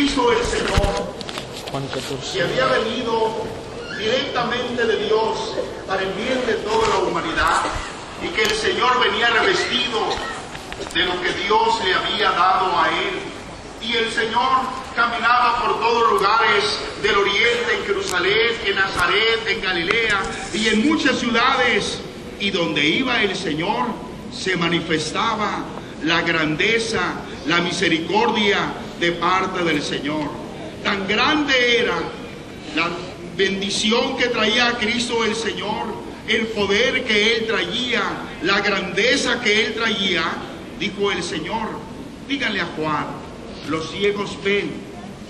Cristo el Señor, que 14. había venido directamente de Dios para el bien de toda la humanidad, y que el Señor venía revestido de lo que Dios le había dado a él. Y el Señor caminaba por todos lugares del oriente, en Jerusalén, en Nazaret, en Galilea y en muchas ciudades. Y donde iba el Señor se manifestaba la grandeza, la misericordia de parte del Señor. Tan grande era la bendición que traía a Cristo el Señor, el poder que Él traía, la grandeza que Él traía, dijo el Señor, díganle a Juan, los ciegos ven,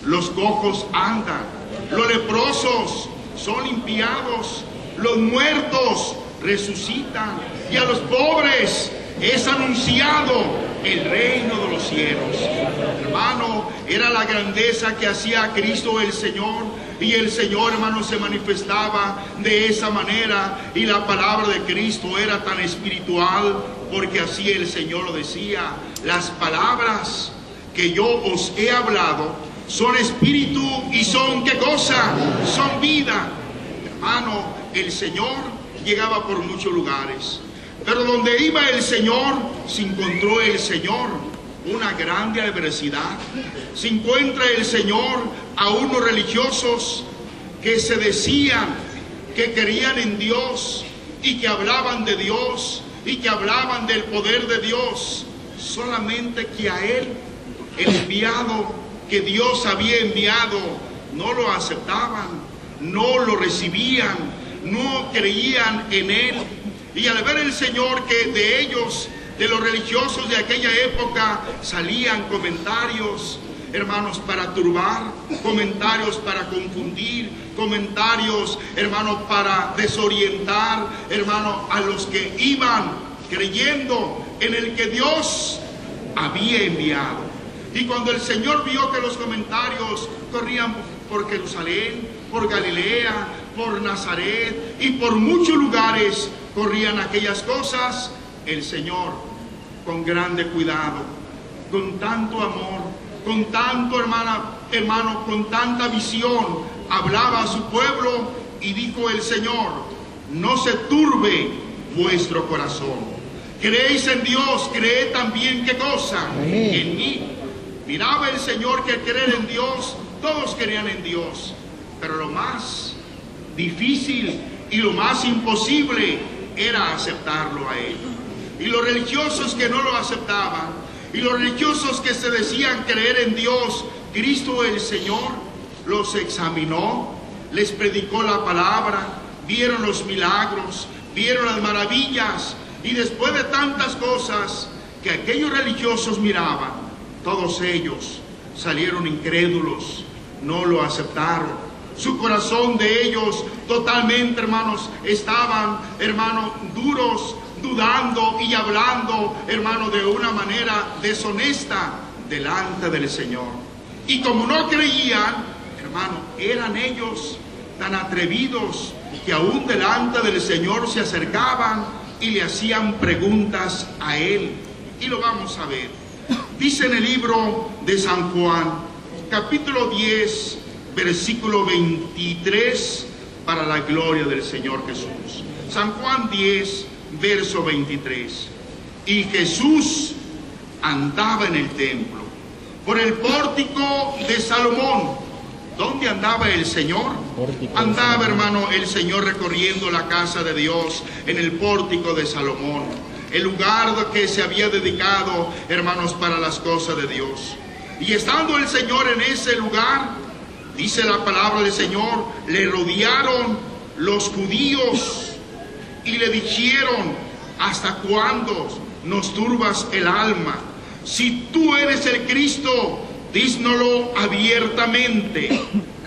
los cojos andan, los leprosos son limpiados, los muertos resucitan y a los pobres es anunciado el reino de los cielos. Hermano, era la grandeza que hacía Cristo el Señor y el Señor, hermano, se manifestaba de esa manera y la palabra de Cristo era tan espiritual porque así el Señor lo decía. Las palabras que yo os he hablado son espíritu y son qué cosa? Son vida. Hermano, el Señor llegaba por muchos lugares. Pero donde iba el Señor, se encontró el Señor una grande adversidad. Se encuentra el Señor a unos religiosos que se decían que creían en Dios y que hablaban de Dios y que hablaban del poder de Dios. Solamente que a Él, el enviado que Dios había enviado, no lo aceptaban, no lo recibían, no creían en Él. Y al ver el Señor que de ellos, de los religiosos de aquella época, salían comentarios, hermanos, para turbar, comentarios para confundir, comentarios, hermanos, para desorientar, hermano, a los que iban creyendo en el que Dios había enviado. Y cuando el Señor vio que los comentarios corrían por Jerusalén, por Galilea, por Nazaret y por muchos lugares corrían aquellas cosas, el Señor, con grande cuidado, con tanto amor, con tanto hermana, hermano, con tanta visión, hablaba a su pueblo y dijo el Señor, no se turbe vuestro corazón. Creéis en Dios, creed también qué cosa? Amén. En mí. Miraba el Señor que creer en Dios, todos querían en Dios, pero lo más difícil y lo más imposible era aceptarlo a Él. Y los religiosos que no lo aceptaban, y los religiosos que se decían creer en Dios, Cristo el Señor, los examinó, les predicó la palabra, vieron los milagros, vieron las maravillas, y después de tantas cosas que aquellos religiosos miraban, todos ellos salieron incrédulos, no lo aceptaron. Su corazón de ellos totalmente, hermanos, estaban, hermanos, duros, dudando y hablando, hermano, de una manera deshonesta delante del Señor. Y como no creían, hermano, eran ellos tan atrevidos que aún delante del Señor se acercaban y le hacían preguntas a Él. Y lo vamos a ver. Dice en el libro de San Juan, capítulo 10, versículo 23, para la gloria del Señor Jesús. San Juan 10, verso 23. Y Jesús andaba en el templo, por el pórtico de Salomón. ¿Dónde andaba el Señor? Andaba, hermano, el Señor recorriendo la casa de Dios en el pórtico de Salomón, el lugar que se había dedicado, hermanos, para las cosas de Dios. Y estando el Señor en ese lugar, dice la palabra del Señor, le rodearon los judíos y le dijeron, ¿hasta cuándo nos turbas el alma? Si tú eres el Cristo, dísnolo abiertamente.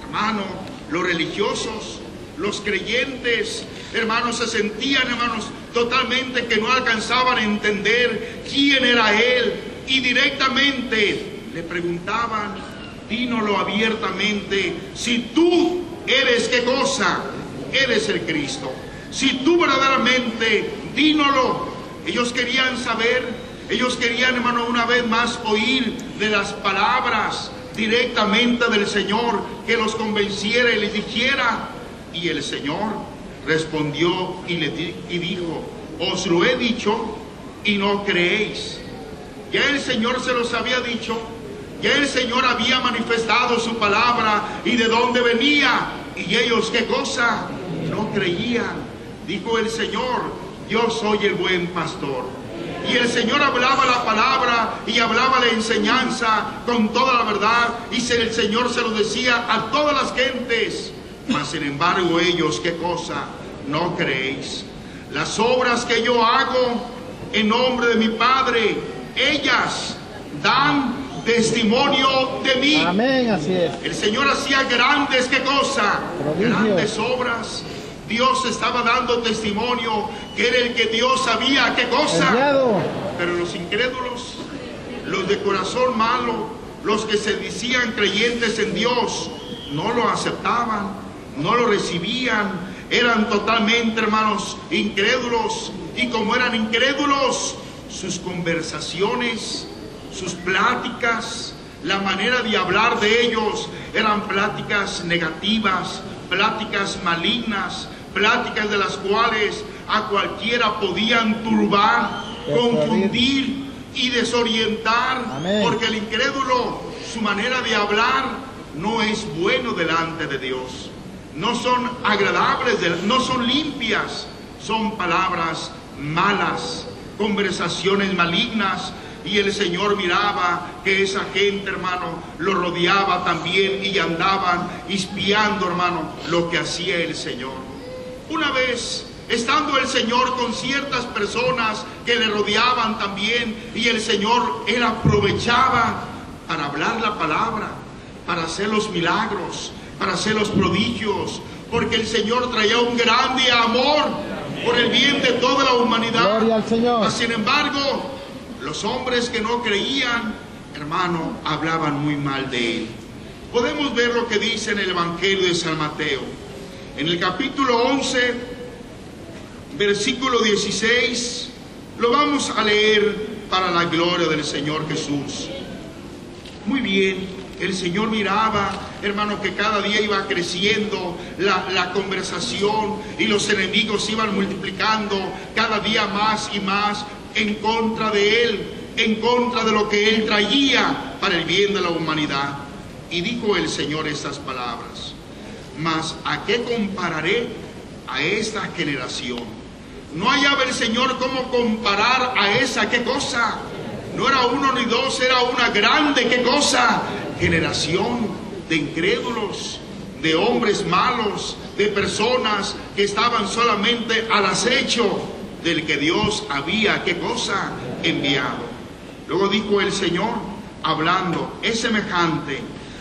Hermano, los religiosos, los creyentes, hermanos, se sentían, hermanos, totalmente que no alcanzaban a entender quién era Él. Y directamente le preguntaban, dínoslo abiertamente, si tú eres qué cosa, eres el Cristo. Si tú verdaderamente, dínoslo. Ellos querían saber, ellos querían, hermano, una vez más oír de las palabras directamente del Señor que los convenciera y les dijera. Y el Señor respondió y le y dijo, os lo he dicho y no creéis. Ya el Señor se los había dicho, el Señor había manifestado su palabra y de dónde venía. Y ellos, ¿qué cosa? No creían. Dijo el Señor, yo soy el buen pastor. Y el Señor hablaba la palabra y hablaba la enseñanza con toda la verdad. Y el Señor se lo decía a todas las gentes. Mas sin embargo ellos, ¿qué cosa? No creéis. Las obras que yo hago en nombre de mi Padre, ellas dan testimonio de mí. Amén, así es. El Señor hacía grandes, ¿qué cosa? Grandes obras. Dios estaba dando testimonio que era el que Dios sabía, ¿qué cosa? Enviado. Pero los incrédulos, los de corazón malo, los que se decían creyentes en Dios, no lo aceptaban, no lo recibían, eran totalmente, hermanos, incrédulos. Y como eran incrédulos, sus conversaciones, sus pláticas, la manera de hablar de ellos eran pláticas negativas, pláticas malignas, pláticas de las cuales a cualquiera podían turbar, confundir y desorientar, Amén. porque el incrédulo, su manera de hablar no es bueno delante de Dios. No son agradables, no son limpias, son palabras malas, conversaciones malignas. Y el Señor miraba que esa gente, hermano, lo rodeaba también y andaban espiando, hermano, lo que hacía el Señor. Una vez, estando el Señor con ciertas personas que le rodeaban también, y el Señor, Él aprovechaba para hablar la palabra, para hacer los milagros, para hacer los prodigios, porque el Señor traía un grande amor por el bien de toda la humanidad. Gloria al Señor. Mas, sin embargo, los hombres que no creían, hermano, hablaban muy mal de él. Podemos ver lo que dice en el Evangelio de San Mateo. En el capítulo 11, versículo 16, lo vamos a leer para la gloria del Señor Jesús. Muy bien, el Señor miraba, hermano, que cada día iba creciendo la, la conversación y los enemigos iban multiplicando cada día más y más en contra de Él, en contra de lo que Él traía para el bien de la humanidad. Y dijo el Señor estas palabras, mas ¿a qué compararé a esta generación? No hallaba el Señor cómo comparar a esa, ¿qué cosa? No era uno ni dos, era una grande, ¿qué cosa? Generación de incrédulos, de hombres malos, de personas que estaban solamente al acecho del que Dios había, ¿qué cosa? Enviado. Luego dijo el Señor, hablando, es semejante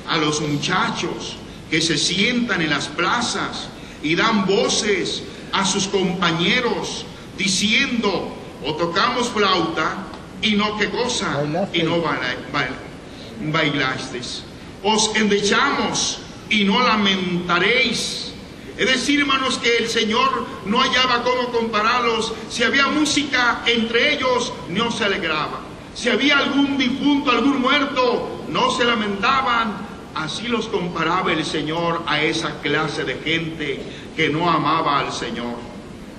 a los muchachos que se sientan en las plazas y dan voces a sus compañeros diciendo, o tocamos flauta y no qué cosa, Bailaste. y no baila- baila- bailasteis. Os endechamos y no lamentaréis. Es decir, hermanos, que el Señor no hallaba cómo compararlos. Si había música entre ellos, no se alegraba. Si había algún difunto, algún muerto, no se lamentaban. Así los comparaba el Señor a esa clase de gente que no amaba al Señor.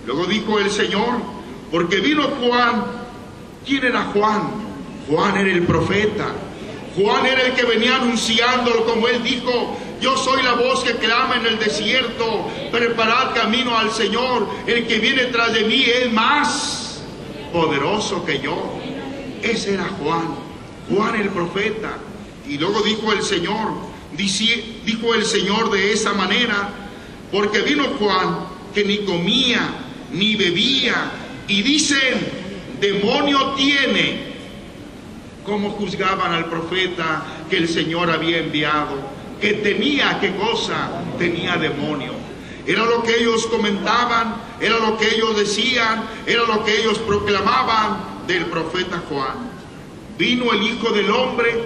Luego dijo el Señor, porque vino Juan. ¿Quién era Juan? Juan era el profeta. Juan era el que venía anunciándolo, como él dijo, yo soy la voz que clama en el desierto, preparad camino al Señor, el que viene tras de mí es más poderoso que yo. Ese era Juan, Juan el profeta. Y luego dijo el Señor, dijo el Señor de esa manera, porque vino Juan que ni comía ni bebía, y dicen, demonio tiene cómo juzgaban al profeta que el Señor había enviado, que tenía, ¿qué cosa? Tenía demonio. Era lo que ellos comentaban, era lo que ellos decían, era lo que ellos proclamaban del profeta Juan. Vino el Hijo del Hombre,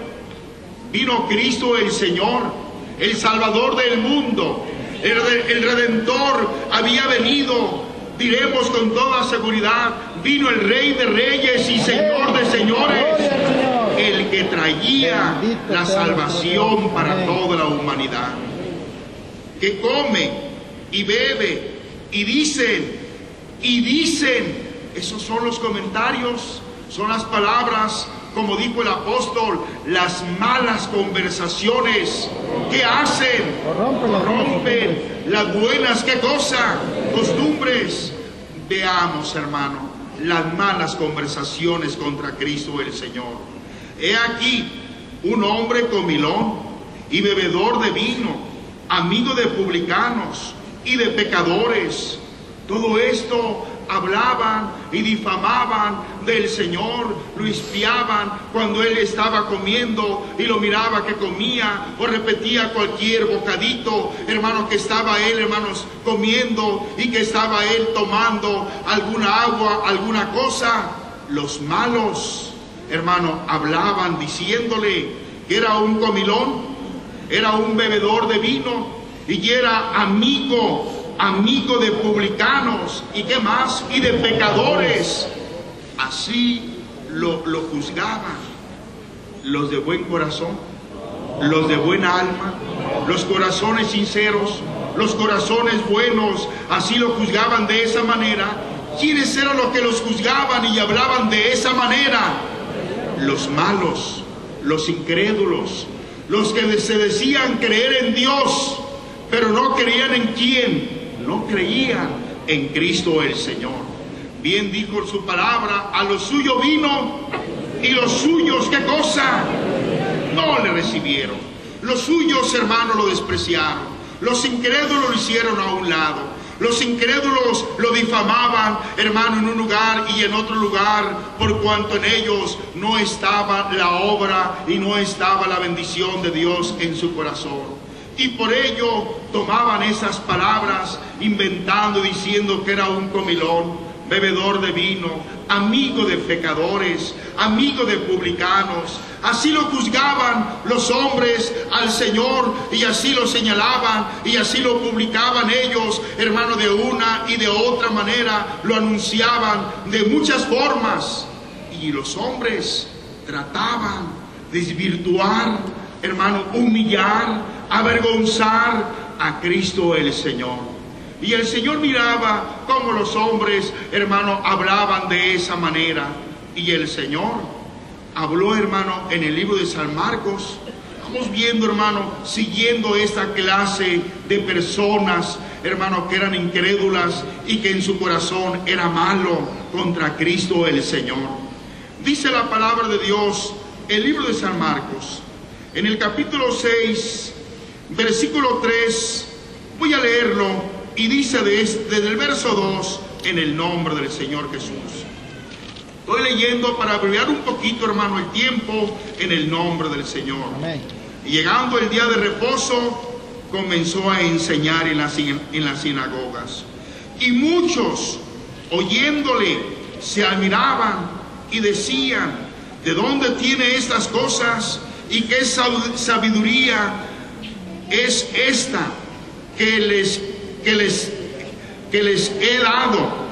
vino Cristo el Señor, el Salvador del mundo, el, el Redentor había venido, diremos con toda seguridad, vino el Rey de Reyes y Señor de Señores. El que traía la salvación para toda la humanidad. Que come y bebe y dicen, y dicen, esos son los comentarios, son las palabras, como dijo el apóstol, las malas conversaciones que hacen, rompen las buenas, ¿qué cosa? Costumbres. Veamos, hermano, las malas conversaciones contra Cristo el Señor. He aquí un hombre comilón y bebedor de vino, amigo de publicanos y de pecadores. Todo esto hablaban y difamaban del Señor, lo espiaban cuando Él estaba comiendo y lo miraba que comía o repetía cualquier bocadito, hermano, que estaba Él, hermanos, comiendo y que estaba Él tomando alguna agua, alguna cosa. Los malos, hermano, hablaban diciéndole que era un comilón, era un bebedor de vino y era amigo amigo de publicanos y qué más, y de pecadores. Así lo, lo juzgaban los de buen corazón, los de buena alma, los corazones sinceros, los corazones buenos, así lo juzgaban de esa manera. ¿Quiénes eran los que los juzgaban y hablaban de esa manera? Los malos, los incrédulos, los que se decían creer en Dios, pero no creían en quién, no creían en Cristo el Señor. Bien dijo su palabra, a lo suyo vino y los suyos, ¿qué cosa? No le recibieron. Los suyos, hermanos, lo despreciaron. Los incrédulos lo hicieron a un lado. Los incrédulos lo difamaban, hermano, en un lugar y en otro lugar, por cuanto en ellos no estaba la obra y no estaba la bendición de Dios en su corazón. Y por ello tomaban esas palabras inventando, diciendo que era un comilón, bebedor de vino, amigo de pecadores, amigo de publicanos. Así lo juzgaban los hombres al Señor y así lo señalaban y así lo publicaban ellos, hermano, de una y de otra manera, lo anunciaban de muchas formas. Y los hombres trataban de desvirtuar, hermano, humillar, avergonzar a Cristo el Señor. Y el Señor miraba cómo los hombres, hermano, hablaban de esa manera. Y el Señor habló, hermano, en el libro de San Marcos. Vamos viendo, hermano, siguiendo esta clase de personas, hermano, que eran incrédulas y que en su corazón era malo contra Cristo el Señor. Dice la palabra de Dios, el libro de San Marcos, en el capítulo 6, versículo 3, voy a leerlo y dice desde el verso 2, en el nombre del Señor Jesús. Estoy leyendo para abreviar un poquito, hermano, el tiempo en el nombre del Señor. Y llegando el día de reposo, comenzó a enseñar en las, en las sinagogas. Y muchos, oyéndole, se admiraban y decían, ¿de dónde tiene estas cosas? ¿Y qué sabiduría es esta que les, que les, que les he dado.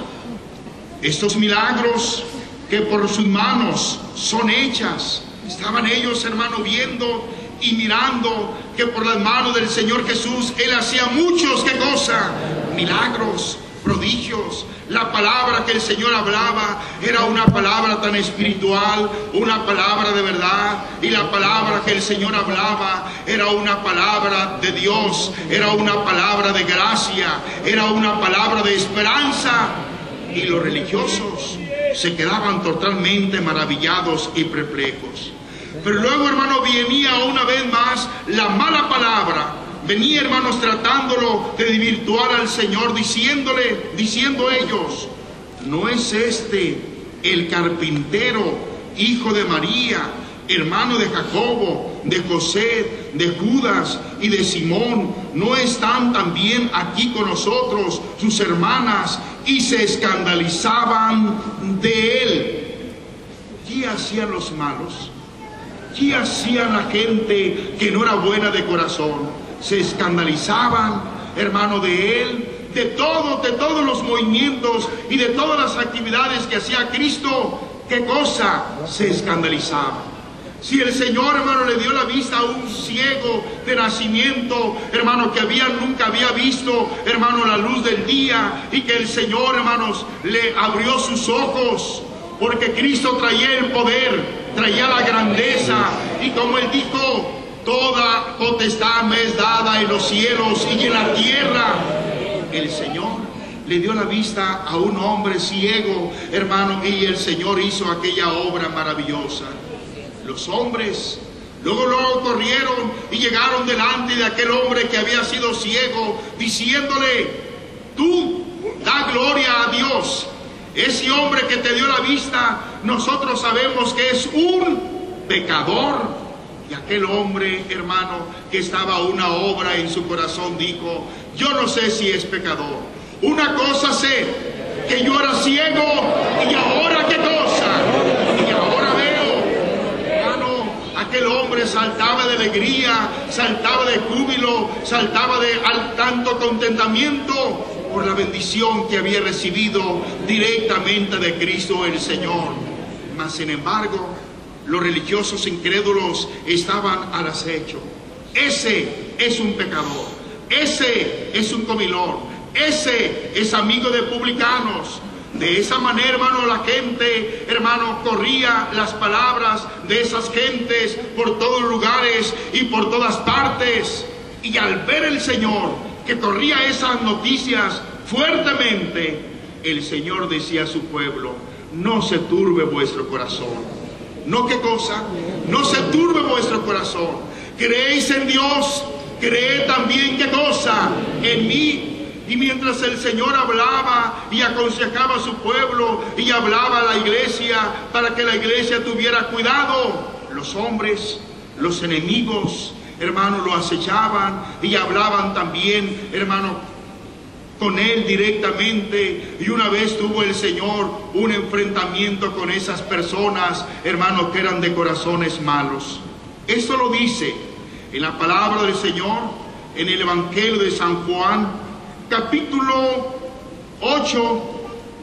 Estos milagros que por sus manos son hechas. Estaban ellos, hermano, viendo y mirando que por las manos del Señor Jesús Él hacía muchos, ¿qué cosa? Milagros prodigios. La palabra que el Señor hablaba era una palabra tan espiritual, una palabra de verdad. Y la palabra que el Señor hablaba era una palabra de Dios, era una palabra de gracia, era una palabra de esperanza. Y los religiosos se quedaban totalmente maravillados y perplejos. Pero luego, hermano, venía una vez más la mala palabra Venía, hermanos, tratándolo de desvirtuar al Señor, diciéndole, diciendo ellos, ¿no es este el carpintero, hijo de María, hermano de Jacobo, de José, de Judas y de Simón? ¿No están también aquí con nosotros sus hermanas? Y se escandalizaban de él. ¿Qué hacían los malos? ¿Qué hacía la gente que no era buena de corazón? Se escandalizaban, hermano, de él, de de todos los movimientos y de todas las actividades que hacía Cristo. ¿Qué cosa? Se escandalizaban. Si el Señor, hermano, le dio la vista a un ciego de nacimiento, hermano, que había, nunca había visto, hermano, la luz del día, y que el Señor, hermanos, le abrió sus ojos, porque Cristo traía el poder, traía la grandeza, y como Él dijo, toda potestad me es dada en los cielos y en la tierra. El Señor le dio la vista a un hombre ciego, hermano, y el Señor hizo aquella obra maravillosa los hombres. Luego, luego corrieron y llegaron delante de aquel hombre que había sido ciego, diciéndole, tú da gloria a Dios. Ese hombre que te dio la vista, nosotros sabemos que es un pecador. Y aquel hombre, hermano, que estaba una obra en su corazón, dijo, yo no sé si es pecador. Una cosa sé, que yo era ciego y ahora qué cosa aquel hombre saltaba de alegría, saltaba de júbilo, saltaba de al tanto contentamiento por la bendición que había recibido directamente de Cristo el Señor. Mas sin embargo, los religiosos incrédulos estaban al acecho. Ese es un pecador, ese es un comilón, ese es amigo de publicanos, de esa manera, hermano, la gente, hermano, corría las palabras de esas gentes por todos lugares y por todas partes. Y al ver el Señor que corría esas noticias fuertemente, el Señor decía a su pueblo, no se turbe vuestro corazón. ¿No qué cosa? No se turbe vuestro corazón. Creéis en Dios, creed también qué cosa? En mí y mientras el Señor hablaba y aconsejaba a su pueblo y hablaba a la iglesia para que la iglesia tuviera cuidado, los hombres, los enemigos, hermano, lo acechaban y hablaban también, hermano, con él directamente. Y una vez tuvo el Señor un enfrentamiento con esas personas, hermano, que eran de corazones malos. Esto lo dice en la palabra del Señor, en el Evangelio de San Juan, capítulo 8,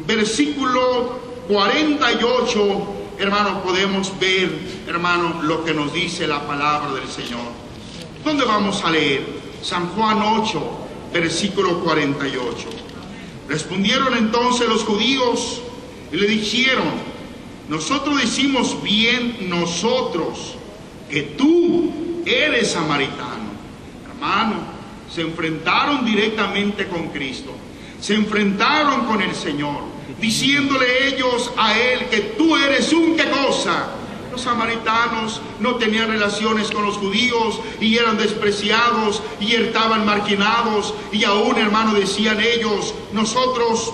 versículo 48, hermano, podemos ver, hermano, lo que nos dice la palabra del Señor. ¿Dónde vamos a leer? San Juan 8, versículo 48. Respondieron entonces los judíos y le dijeron, nosotros decimos bien nosotros que tú eres samaritano. Hermano, se enfrentaron directamente con Cristo, se enfrentaron con el Señor, diciéndole ellos a Él que tú eres un qué cosa. Los samaritanos no tenían relaciones con los judíos y eran despreciados y estaban marginados. Y aún hermano decían ellos, nosotros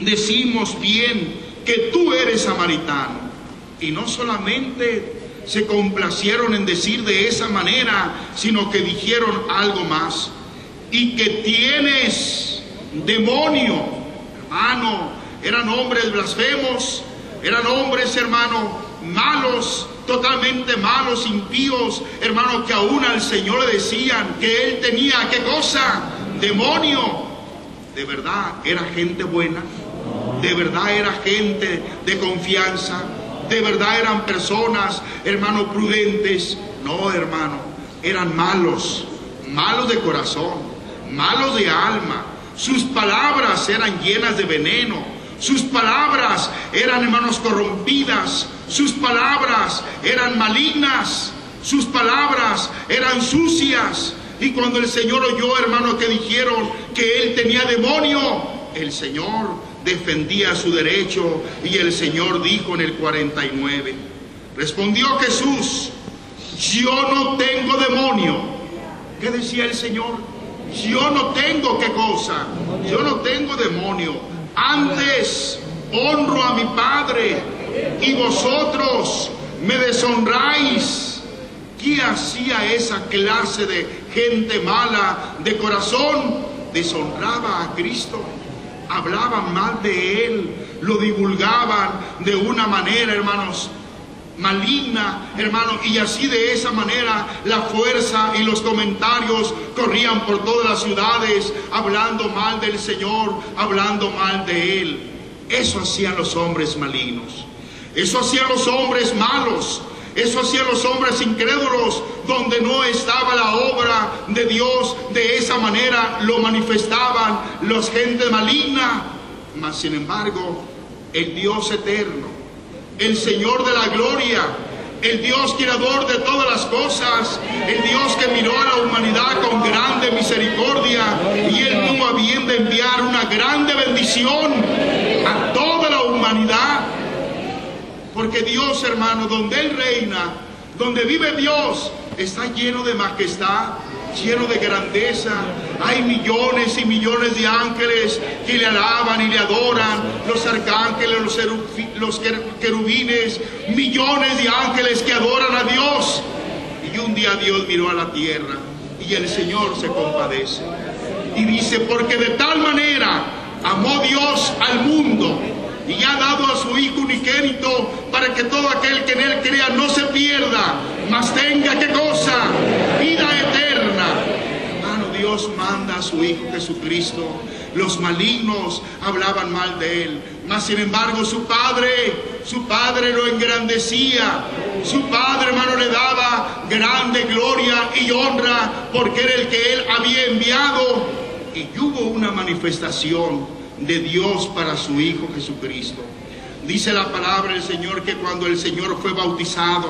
decimos bien que tú eres samaritano. Y no solamente se complacieron en decir de esa manera, sino que dijeron algo más. Y que tienes demonio, hermano, eran hombres blasfemos, eran hombres, hermano, malos, totalmente malos, impíos, hermano, que aún al Señor le decían que él tenía, ¿qué cosa? Demonio. De verdad, era gente buena, de verdad era gente de confianza, de verdad eran personas, hermano, prudentes. No, hermano, eran malos, malos de corazón malos de alma. Sus palabras eran llenas de veneno. Sus palabras eran, hermanos, corrompidas. Sus palabras eran malignas. Sus palabras eran sucias. Y cuando el Señor oyó, hermano, que dijeron que él tenía demonio, el Señor defendía su derecho y el Señor dijo en el 49, respondió Jesús, yo no tengo demonio. ¿Qué decía el Señor? Yo no tengo qué cosa, yo no tengo demonio. Antes honro a mi Padre y vosotros me deshonráis. ¿Qué hacía esa clase de gente mala de corazón? Deshonraba a Cristo, hablaban mal de Él, lo divulgaban de una manera, hermanos, maligna, hermano, y así de esa manera la fuerza y los comentarios corrían por todas las ciudades, hablando mal del Señor, hablando mal de Él. Eso hacían los hombres malignos, eso hacían los hombres malos, Eso hacían los hombres incrédulos, donde no estaba la obra de Dios. De esa manera lo manifestaban los gente maligna. Mas sin embargo, el Dios eterno, el Señor de la gloria, el Dios creador de todas las cosas, el Dios que miró a la humanidad con grande misericordia y él tuvo a bien de enviar una grande bendición a toda la humanidad. Porque Dios, hermano, donde Él reina, donde vive Dios, está lleno de majestad, lleno de grandeza. Hay millones y millones de ángeles que le alaban y le adoran, los arcángeles, los, querubines, millones de ángeles que adoran a Dios. Y un día Dios miró a la tierra y el Señor se compadece. Y dice, porque de tal manera amó Dios al mundo y ha dado a su Hijo unigénito para que todo aquel que en él crea no se pierda, mas tenga qué cosa, vida eterna. Dios manda a su Hijo Jesucristo. Los malignos hablaban mal de él, mas sin embargo su Padre, su Padre lo engrandecía. Su Padre, hermano, le daba grande gloria y honra porque era el que él había enviado. Y hubo una manifestación de Dios para su Hijo Jesucristo. Dice la palabra del Señor que cuando el Señor fue bautizado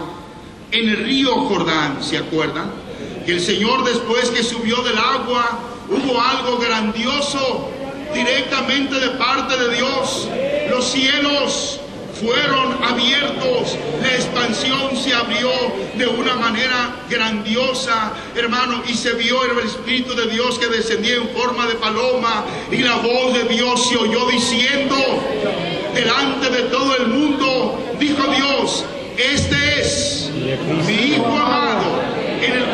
en el río Jordán, ¿se acuerdan? Que el Señor después que subió del agua, hubo algo grandioso directamente de parte de Dios. Los cielos fueron abiertos, la expansión se abrió de una manera grandiosa, hermano, y se vio el Espíritu de Dios que descendía en forma de paloma y la voz de Dios se oyó diciendo, delante de todo el mundo, dijo Dios, este es mi Hijo amado, en el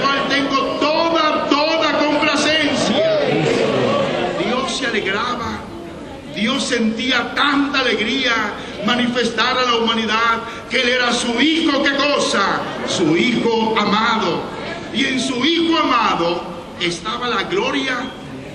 alegraba, Dios sentía tanta alegría manifestar a la humanidad que Él era su Hijo, ¿qué cosa? Su Hijo amado. Y en su Hijo amado estaba la gloria,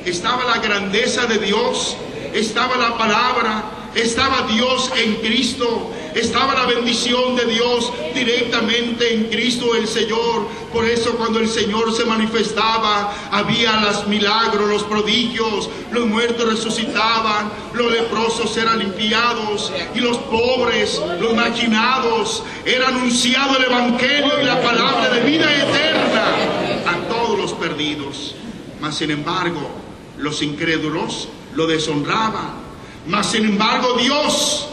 estaba la grandeza de Dios, estaba la palabra, estaba Dios en Cristo, estaba la bendición de Dios directamente en Cristo el Señor. Por eso cuando el Señor se manifestaba, había los milagros, los prodigios, los muertos resucitaban, los leprosos eran limpiados y los pobres, los marginados, era anunciado el Evangelio y la palabra de vida eterna a todos los perdidos. Mas sin embargo, los incrédulos lo deshonraban. Mas sin embargo Dios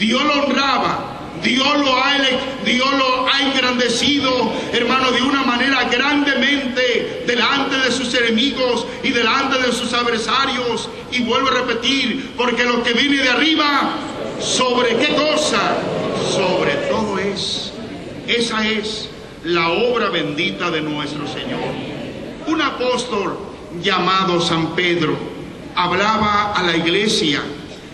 Dios lo honraba, Dios lo, ha, Dios lo ha engrandecido, hermano, de una manera grandemente delante de sus enemigos y delante de sus adversarios. Y vuelvo a repetir, porque lo que viene de arriba, ¿sobre qué cosa? Sobre todo es. Esa es la obra bendita de nuestro Señor. Un apóstol llamado San Pedro hablaba a la iglesia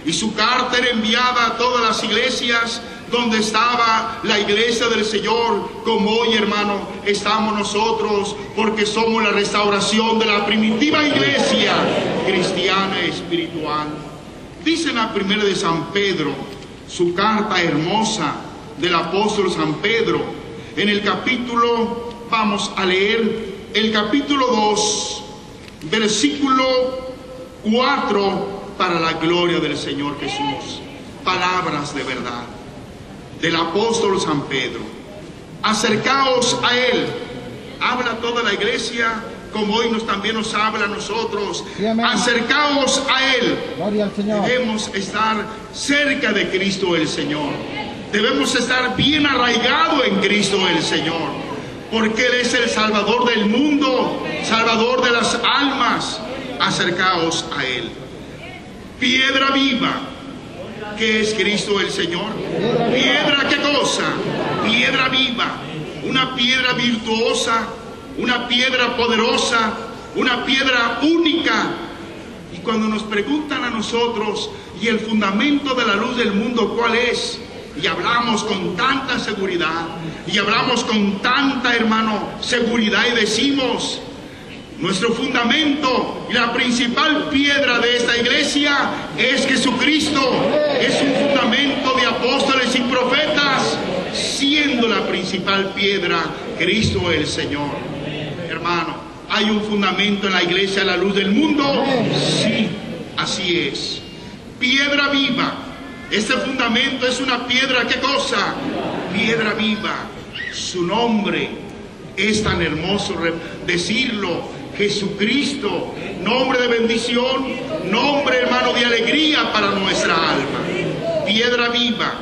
y su carta era enviada a todas las iglesias donde estaba la iglesia del Señor, como hoy hermano estamos nosotros, porque somos la restauración de la primitiva iglesia cristiana espiritual. Dice en la primera de San Pedro, su carta hermosa del apóstol San Pedro, en el capítulo, vamos a leer el capítulo 2, versículo 4 para la gloria del Señor Jesús. Palabras de verdad del apóstol San Pedro. Acercaos a Él. Habla toda la iglesia como hoy nos también nos habla a nosotros. Acercaos a Él. Debemos estar cerca de Cristo el Señor. Debemos estar bien arraigados en Cristo el Señor. Porque Él es el Salvador del mundo, Salvador de las almas. Acercaos a Él piedra viva, que es Cristo el Señor. Piedra, ¿qué cosa? Piedra viva, una piedra virtuosa, una piedra poderosa, una piedra única. Y cuando nos preguntan a nosotros, ¿y el fundamento de la luz del mundo cuál es? Y hablamos con tanta seguridad, y hablamos con tanta, hermano, seguridad y decimos, nuestro fundamento y la principal piedra de esta iglesia es Jesucristo. Es un fundamento de apóstoles y profetas. siendo la principal piedra Cristo el Señor. Hermano, ¿hay un fundamento en la iglesia a la luz del mundo? Sí, así es. Piedra viva. Este fundamento es una piedra, ¿qué cosa? Piedra viva. Su nombre es tan hermoso decirlo. Jesucristo, nombre de bendición, nombre hermano de alegría para nuestra alma. Piedra viva,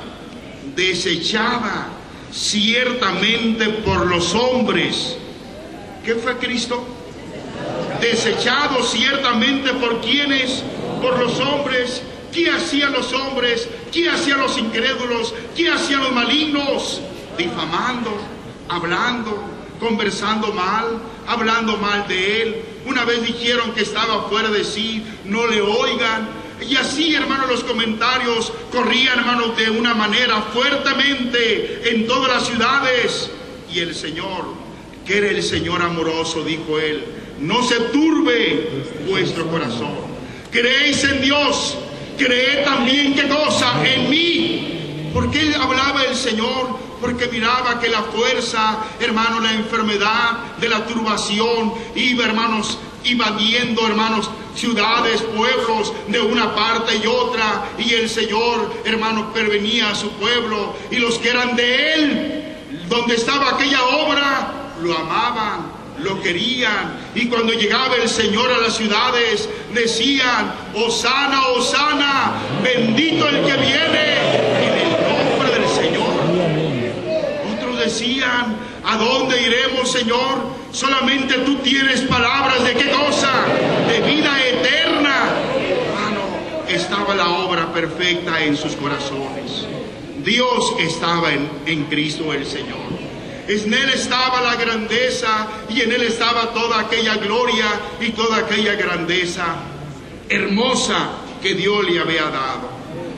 desechada ciertamente por los hombres. ¿Qué fue Cristo? Desechado ciertamente por quienes, por los hombres. ¿Qué hacían los hombres? ¿Qué hacían los incrédulos? ¿Qué hacían los malignos? Difamando, hablando, conversando mal, hablando mal de él. Una vez dijeron que estaba fuera de sí, no le oigan. Y así, hermanos, los comentarios corrían, hermanos, de una manera fuertemente en todas las ciudades. Y el Señor, que era el Señor amoroso, dijo él, no se turbe vuestro corazón. Creéis en Dios, creed también qué cosa, en mí. ¿Por qué hablaba el Señor? Porque miraba que la fuerza, hermano, la enfermedad de la turbación iba, hermanos, invadiendo, hermanos, ciudades, pueblos de una parte y otra, y el Señor, hermano, pervenía a su pueblo, y los que eran de él, donde estaba aquella obra, lo amaban, lo querían. Y cuando llegaba el Señor a las ciudades, decían, Osana, Osana, bendito el que viene decían, ¿a dónde iremos, Señor? Solamente tú tienes palabras de qué cosa? De vida eterna. Hermano, estaba la obra perfecta en sus corazones. Dios estaba en, en Cristo el Señor. En Él estaba la grandeza y en Él estaba toda aquella gloria y toda aquella grandeza hermosa que Dios le había dado.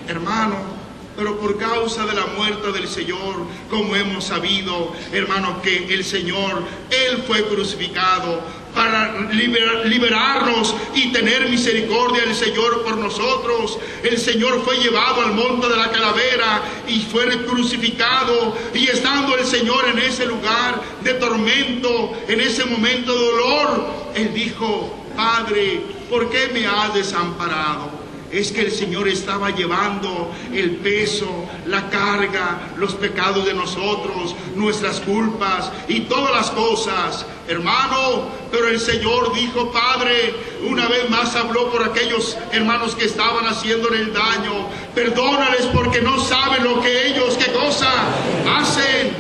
Hermano, pero por causa de la muerte del Señor, como hemos sabido, hermano, que el Señor, Él fue crucificado para liberarnos y tener misericordia del Señor por nosotros. El Señor fue llevado al monte de la calavera y fue crucificado. Y estando el Señor en ese lugar de tormento, en ese momento de dolor, Él dijo, Padre, ¿por qué me has desamparado? Es que el Señor estaba llevando el peso, la carga, los pecados de nosotros, nuestras culpas y todas las cosas. Hermano, pero el Señor dijo, Padre, una vez más habló por aquellos hermanos que estaban haciéndole el daño. Perdónales porque no saben lo que ellos, qué cosa hacen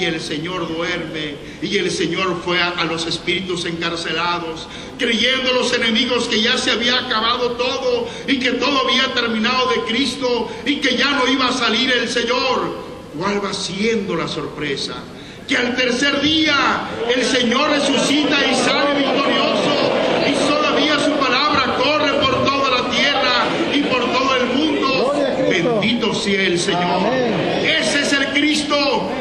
y el Señor duerme. Y el Señor fue a, los espíritus encarcelados, creyendo los enemigos que ya se había acabado todo y que todo había terminado de Cristo y que ya no iba a salir el Señor. ¿Cuál va siendo la sorpresa? Que al tercer día el Señor resucita y sale victorioso y todavía su palabra corre por toda la tierra y por todo el mundo. Bendito sea el Señor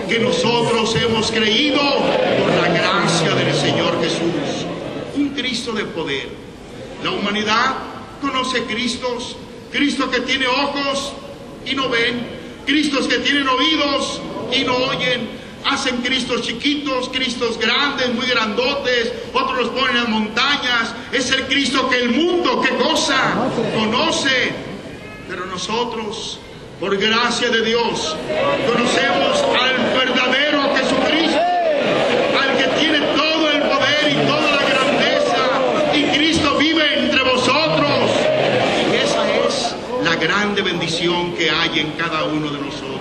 que nosotros hemos creído por la gracia del Señor Jesús. Un Cristo de poder. La humanidad conoce Cristos, Cristo que tiene ojos y no ven, Cristos que tienen oídos y no oyen, hacen Cristos chiquitos, Cristos grandes, muy grandotes, otros los ponen en montañas. Es el Cristo que el mundo, qué cosa, conoce. Pero nosotros por gracia de Dios, conocemos al verdadero Jesucristo, al que tiene todo el poder y toda la grandeza, y Cristo vive entre vosotros. Y esa es la grande bendición que hay en cada uno de nosotros.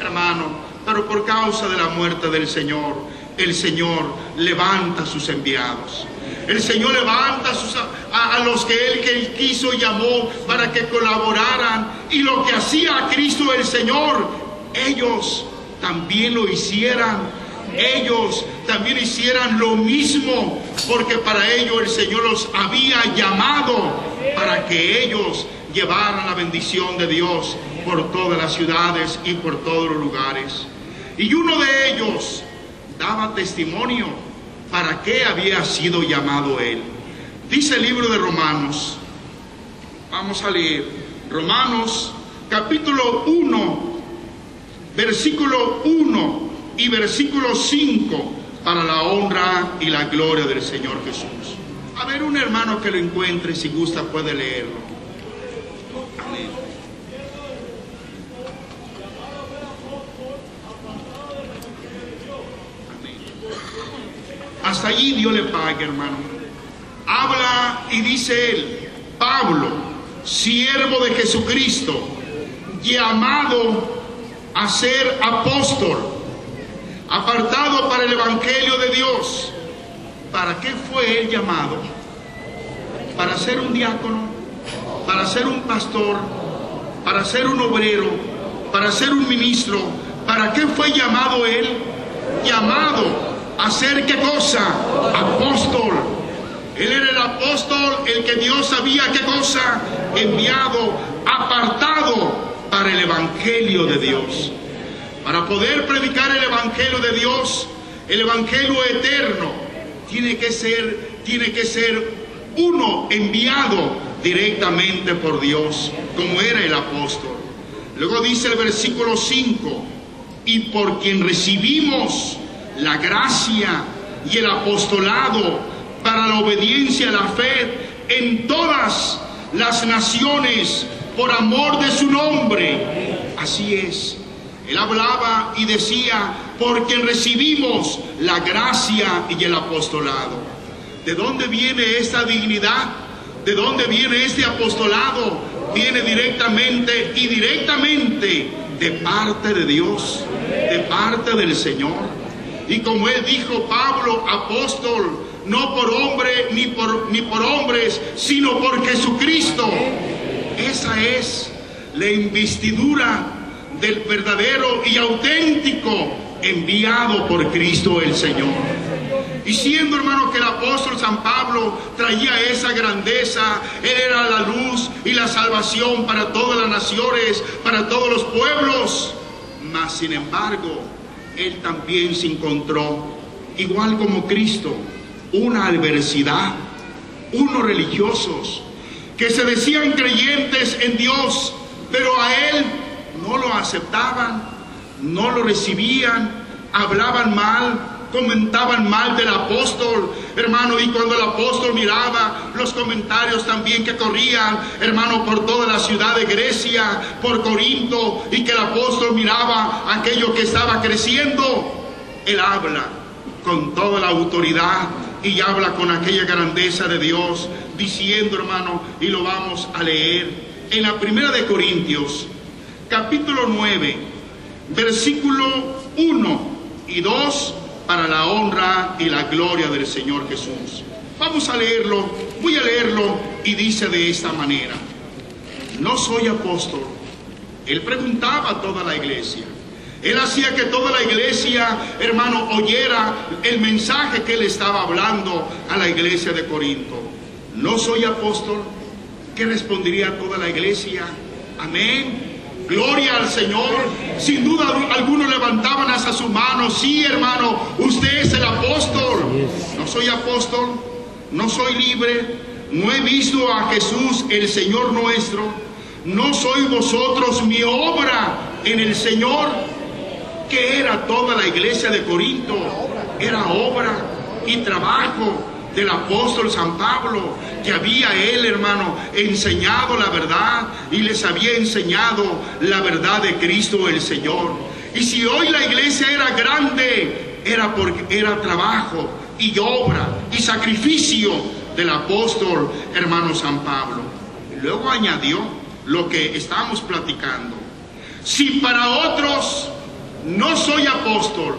Hermano, pero por causa de la muerte del Señor, el Señor levanta sus enviados. El Señor levanta a, los que Él, quiso y llamó para que colaboraran. Y lo que hacía Cristo el Señor, ellos también lo hicieran. Ellos también hicieran lo mismo, porque para ello el Señor los había llamado para que ellos llevaran la bendición de Dios por todas las ciudades y por todos los lugares. Y uno de ellos daba testimonio para qué había sido llamado él. Dice el libro de Romanos, vamos a leer, Romanos capítulo 1, versículo 1 y versículo 5 para la honra y la gloria del Señor Jesús. A ver, un hermano que lo encuentre, si gusta puede leerlo. Amén. Hasta allí Dios le pague, hermano. Habla y dice él, Pablo, siervo de Jesucristo, llamado a ser apóstol, apartado para el Evangelio de Dios. ¿Para qué fue él llamado? Para ser un diácono, para ser un pastor, para ser un obrero, para ser un ministro. ¿Para qué fue llamado él? Llamado a ser qué cosa? Apóstol. Él era el apóstol, el que Dios había qué cosa? Enviado, apartado para el Evangelio de Dios. Para poder predicar el Evangelio de Dios, el Evangelio eterno, tiene que ser, tiene que ser uno enviado directamente por Dios, como era el apóstol. Luego dice el versículo 5, y por quien recibimos la gracia y el apostolado para la obediencia a la fe en todas las naciones por amor de su nombre. Así es. Él hablaba y decía, porque recibimos la gracia y el apostolado. ¿De dónde viene esta dignidad? ¿De dónde viene este apostolado? Viene directamente y directamente de parte de Dios, de parte del Señor. Y como él dijo, Pablo, apóstol, no por hombre ni por, ni por hombres, sino por Jesucristo. Esa es la investidura del verdadero y auténtico enviado por Cristo el Señor. Y siendo hermano que el apóstol San Pablo traía esa grandeza, él era la luz y la salvación para todas las naciones, para todos los pueblos, mas sin embargo, él también se encontró, igual como Cristo, una adversidad, unos religiosos que se decían creyentes en Dios, pero a él no lo aceptaban, no lo recibían, hablaban mal, comentaban mal del apóstol, hermano, y cuando el apóstol miraba los comentarios también que corrían, hermano, por toda la ciudad de Grecia, por Corinto, y que el apóstol miraba aquello que estaba creciendo, él habla con toda la autoridad y habla con aquella grandeza de Dios, diciendo, hermano, y lo vamos a leer en la primera de Corintios, capítulo 9, versículo 1 y 2, para la honra y la gloria del Señor Jesús. Vamos a leerlo, voy a leerlo y dice de esta manera, no soy apóstol. Él preguntaba a toda la iglesia. Él hacía que toda la iglesia, hermano, oyera el mensaje que él estaba hablando a la iglesia de Corinto. No soy apóstol. ¿Qué respondería toda la iglesia? Amén. Gloria al Señor. Sin duda algunos levantaban hasta su mano. Sí, hermano, usted es el apóstol. No soy apóstol, no soy libre, no he visto a Jesús, el Señor nuestro. No soy vosotros mi obra en el Señor. Que era toda la iglesia de Corinto. Era obra y trabajo del apóstol San Pablo, que había él, hermano, enseñado la verdad y les había enseñado la verdad de Cristo el Señor. Y si hoy la iglesia era grande, era porque era trabajo y obra y sacrificio del apóstol, hermano San Pablo. Luego añadió lo que estamos platicando. Si para otros no soy apóstol,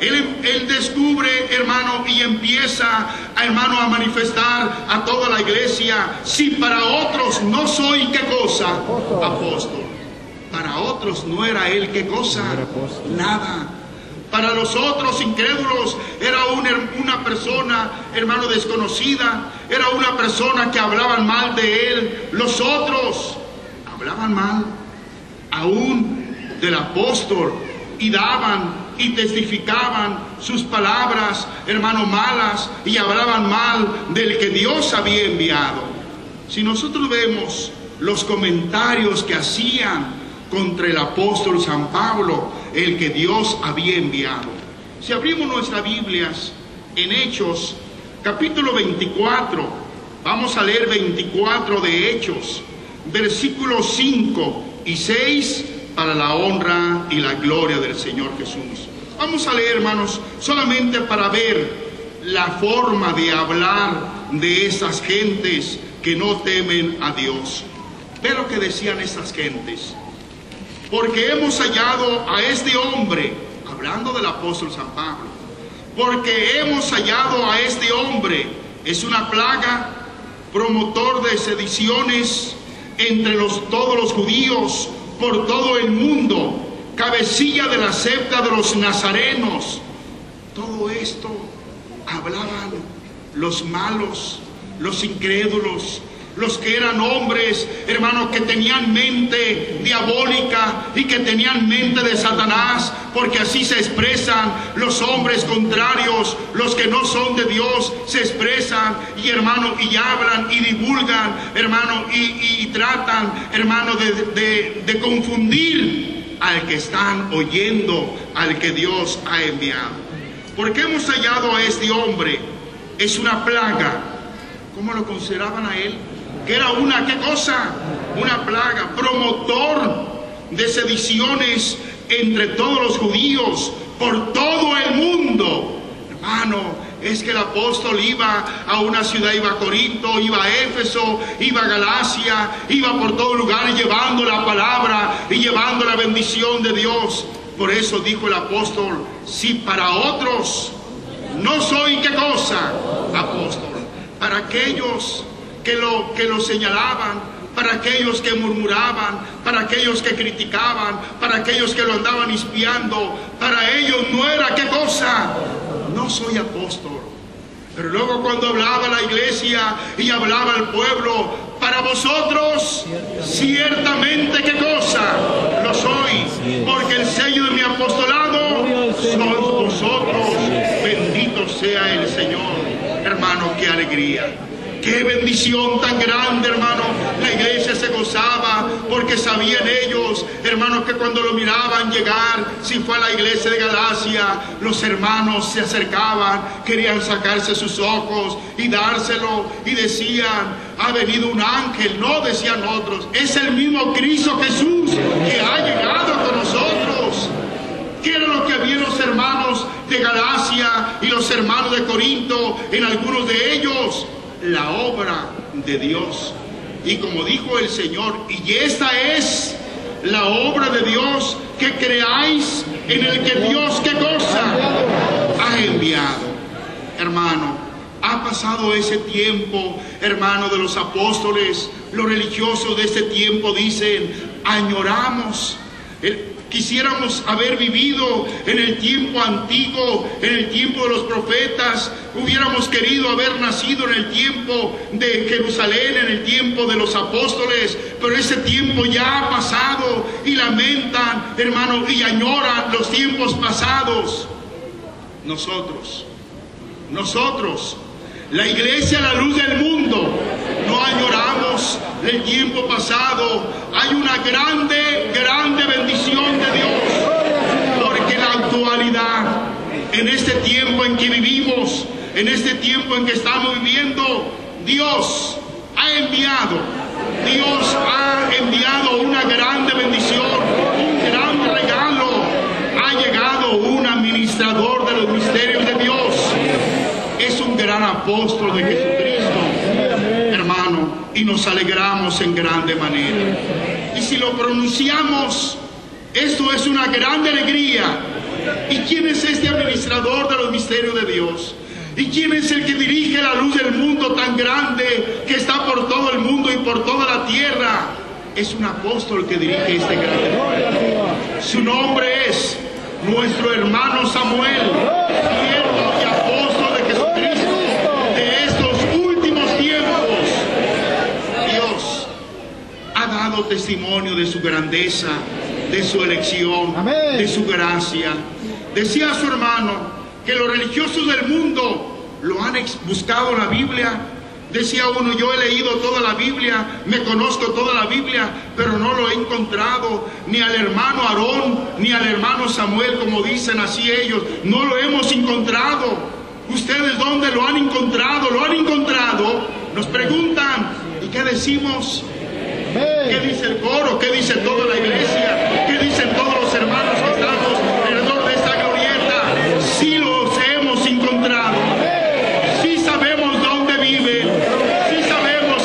él, descubre, hermano, y empieza, hermano, a manifestar a toda la iglesia. Si para otros no soy qué cosa, apóstol. Para otros no era él qué cosa, nada. Para los otros incrédulos era una, una, persona, hermano, desconocida. Era una persona que hablaban mal de él. Los otros hablaban mal aún del apóstol y daban y testificaban sus palabras, hermano, malas y hablaban mal del que Dios había enviado. Si nosotros vemos los comentarios que hacían contra el apóstol San Pablo, el que Dios había enviado. Si abrimos nuestras Biblias en Hechos, capítulo 24, vamos a leer 24 de Hechos, versículos 5 y 6 para la honra y la gloria del Señor Jesús. Vamos a leer, hermanos, solamente para ver la forma de hablar de esas gentes que no temen a Dios. Ve lo que decían esas gentes. Porque hemos hallado a este hombre, hablando del apóstol San Pablo, porque hemos hallado a este hombre, es una plaga, promotor de sediciones entre todos los judíos por todo el mundo, cabecilla de la secta de los nazarenos. Todo esto hablaban los malos, los incrédulos, los que eran hombres, hermanos, que tenían mente diabólica y que tenían mente de Satanás, porque así se expresan los hombres contrarios, los que no son de Dios, se expresan y hermano, y hablan y divulgan, hermano, y, tratan, hermano, de, de confundir al que están oyendo, al que Dios ha enviado. Porque hemos hallado a este hombre, es una plaga. ¿Cómo lo consideraban a él? Que era una, ¿qué cosa? Una plaga, promotor de sediciones entre todos los judíos, por todo el mundo. Hermano, es que el apóstol iba a una ciudad, iba a Corinto, iba a Éfeso, iba a Galacia, iba por todo lugar llevando la palabra y llevando la bendición de Dios. Por eso dijo el apóstol, si para otros no soy qué cosa, apóstol, para aquellos que lo, que lo señalaban, para aquellos que murmuraban, para aquellos que criticaban, para aquellos que lo andaban espiando. Para ellos no era qué cosa. No soy apóstol. Pero luego cuando hablaba la iglesia y hablaba el pueblo, para vosotros ciertamente qué cosa lo soy, porque el sello de mi apostolado sois vosotros. Bendito sea el Señor. Hermano, qué alegría. Qué bendición tan grande, hermano. La iglesia se gozaba porque sabían ellos, hermanos, que cuando lo miraban llegar, si fue a la iglesia de Galacia, los hermanos se acercaban, querían sacarse sus ojos y dárselo y decían, ha venido un ángel. No decían otros, es el mismo Cristo Jesús que ha llegado con nosotros. ¿Qué era lo que había los hermanos de Galacia y los hermanos de Corinto en algunos de ellos? La obra de Dios. Y como dijo el Señor, y esta es la obra de Dios, que creáis en el que Dios, ¿qué cosa? Ha enviado. Hermano, ha pasado ese tiempo, hermano, de los apóstoles, los religiosos de este tiempo dicen, añoramos. El, Quisiéramos haber vivido en el tiempo antiguo, en el tiempo de los profetas. Hubiéramos querido haber nacido en el tiempo de Jerusalén, en el tiempo de los apóstoles. Pero ese tiempo ya ha pasado y lamentan, hermano, y añoran los tiempos pasados. Nosotros, nosotros, la iglesia, la luz del mundo, añoramos el tiempo pasado. Hay una grande, grande bendición de Dios. Porque la actualidad, en este tiempo en que vivimos, en este tiempo en que estamos viviendo, Dios ha enviado, Dios ha enviado una grande bendición, un gran regalo. Ha llegado un administrador de los misterios de Dios. Es un gran apóstol de hermano y nos alegramos en grande manera. Y si lo pronunciamos, esto es una grande alegría. ¿Y quién es este administrador de los misterios de Dios? ¿Y quién es el que dirige la luz del mundo tan grande que está por todo el mundo y por toda la tierra? Es un apóstol que dirige este grande. Su nombre es nuestro hermano Samuel, testimonio de su grandeza, de su elección, de su gracia. Decía su hermano que los religiosos del mundo lo han buscado en la Biblia Decía uno, yo he leído toda la Biblia, me conozco toda la Biblia, pero no lo he encontrado, ni al hermano Aarón, ni al hermano Samuel, como dicen así ellos, no lo hemos encontrado. ¿Ustedes dónde lo han encontrado? ¿Lo han encontrado? Nos preguntan, ¿y qué decimos? ¿Qué dice el coro? ¿Qué dice toda la iglesia? ¿Qué dicen todos los hermanos que estamos alrededor de esta glorieta? Sí los hemos encontrado. Sí sabemos dónde viven. Sí sabemos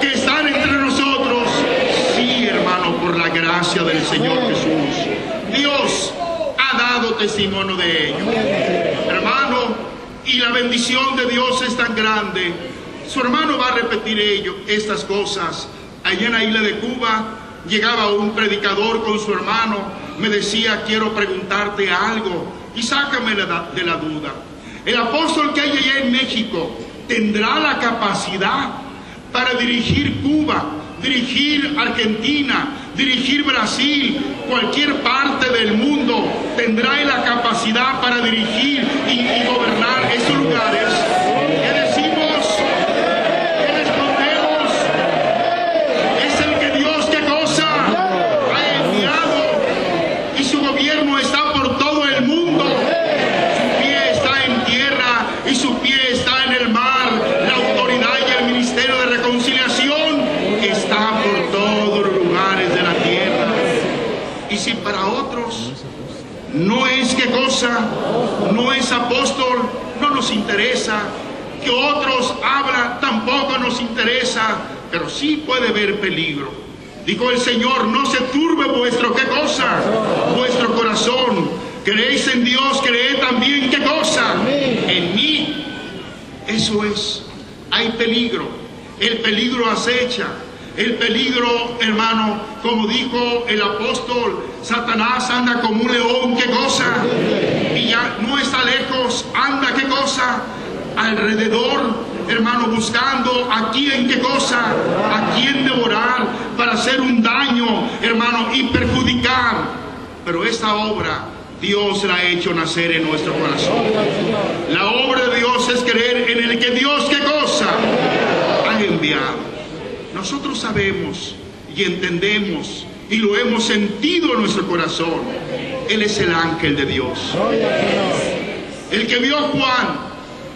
que, están entre nosotros. Sí, hermano, por la gracia del Señor Jesús. Dios ha dado testimonio de ello. Hermano, y la bendición de Dios es tan grande. Su hermano va a repetir ello, estas cosas allá en la isla de Cuba, llegaba un predicador con su hermano, me decía, quiero preguntarte algo y sácame de la duda. El apóstol que hay allá en México tendrá la capacidad para dirigir Cuba, dirigir Argentina, dirigir Brasil, cualquier parte del mundo, tendrá la capacidad para dirigir y, y gobernar esos lugares. ¿Qué decimos? ¿Qué respondemos? Es el que Dios, ¿qué cosa? Ha enviado y su gobierno está por todo el mundo. Su pie está en tierra y su pie está en el mar. La autoridad y el ministerio de reconciliación está por todos los lugares de la tierra. Y si para otros no no es apóstol, no nos interesa. Que otros hablan, tampoco nos interesa, pero sí puede haber peligro. Dijo el Señor, no se turbe vuestro qué cosa, vuestro corazón. Creéis en Dios, creed también qué cosa, en mí. Eso es, hay peligro, el peligro acecha. El peligro, hermano, como dijo el apóstol, Satanás anda como un león, ¿qué cosa? Y ya no está lejos, anda, ¿qué cosa? Alrededor, hermano, buscando a quién, ¿qué cosa? A quién devorar para hacer un daño, hermano, y perjudicar. Pero esta obra Dios la ha hecho nacer en nuestro corazón. La obra de Dios es creer en el que Dios, ¿qué cosa? Ha enviado. Nosotros sabemos y entendemos y lo hemos sentido en nuestro corazón. Él es el ángel de Dios. El que vio a Juan,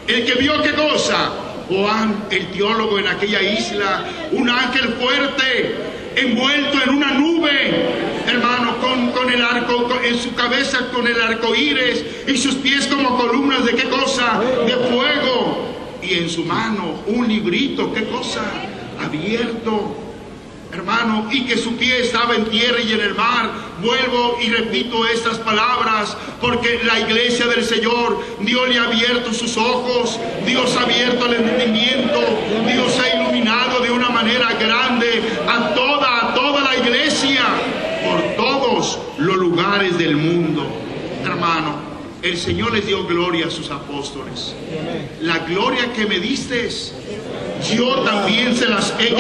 el que vio qué cosa. Juan, el teólogo en aquella isla, un ángel fuerte, envuelto en una nube, hermano, con, con el arco, en su cabeza con el arco iris y sus pies como columnas de qué cosa, de fuego, y en su mano un librito, qué cosa, abierto, hermano, y que su pie estaba en tierra y en el mar. Vuelvo y repito estas palabras, porque la iglesia del Señor, Dios le ha abierto sus ojos, Dios ha abierto el entendimiento, Dios ha iluminado de una manera grande a toda, a toda la iglesia, por todos los lugares del mundo. Hermano, el Señor les dio gloria a sus apóstoles. La gloria que me diste yo también se las he.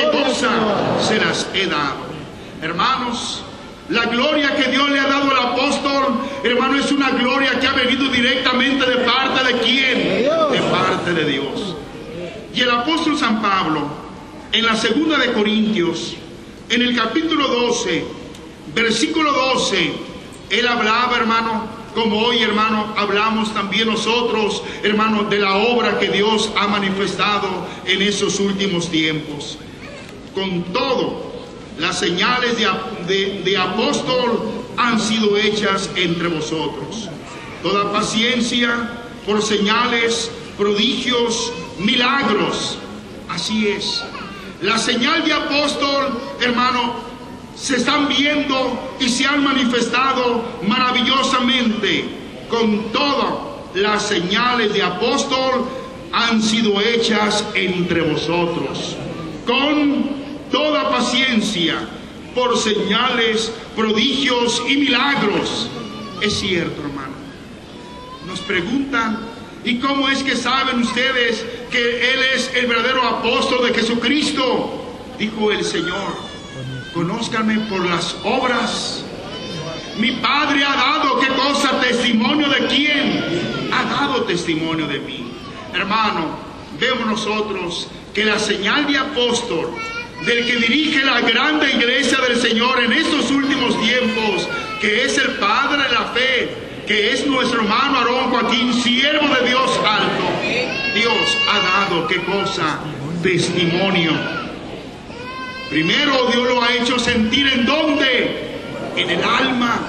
Se las he dado. Hermanos, la gloria que Dios le ha dado al apóstol, hermano, es una gloria que ha venido directamente de parte de quién? De parte de Dios. Y el apóstol San Pablo, en la segunda de Corintios, en el capítulo 12, versículo 12, él hablaba, hermano, como hoy, hermano, hablamos también nosotros, hermano, de la obra que Dios ha manifestado en esos últimos tiempos. Con todo, las señales de, ap- de- de apóstol han sido hechas entre vosotros. Toda paciencia por señales, prodigios, milagros. Así es. La señal de apóstol, hermano, se están viendo y se han manifestado maravillosamente con todas las señales de apóstol han sido hechas entre vosotros con toda paciencia por señales, prodigios y milagros. Es cierto, hermano. Nos preguntan, ¿y cómo es que saben ustedes que Él es el verdadero apóstol de Jesucristo? Dijo el Señor, conózcanme por las obras. Mi Padre ha dado, ¿qué cosa? Testimonio de quién? Ha dado testimonio de mí. Hermano, vemos nosotros que la señal de apóstol del que dirige la grande iglesia del Señor en estos últimos tiempos, que es el Padre de la fe, que es nuestro hermano Aarón Joaquín, siervo de Dios alto. Dios ha dado, ¿qué cosa? Testimonio. Primero Dios lo ha hecho sentir en dónde? En el alma,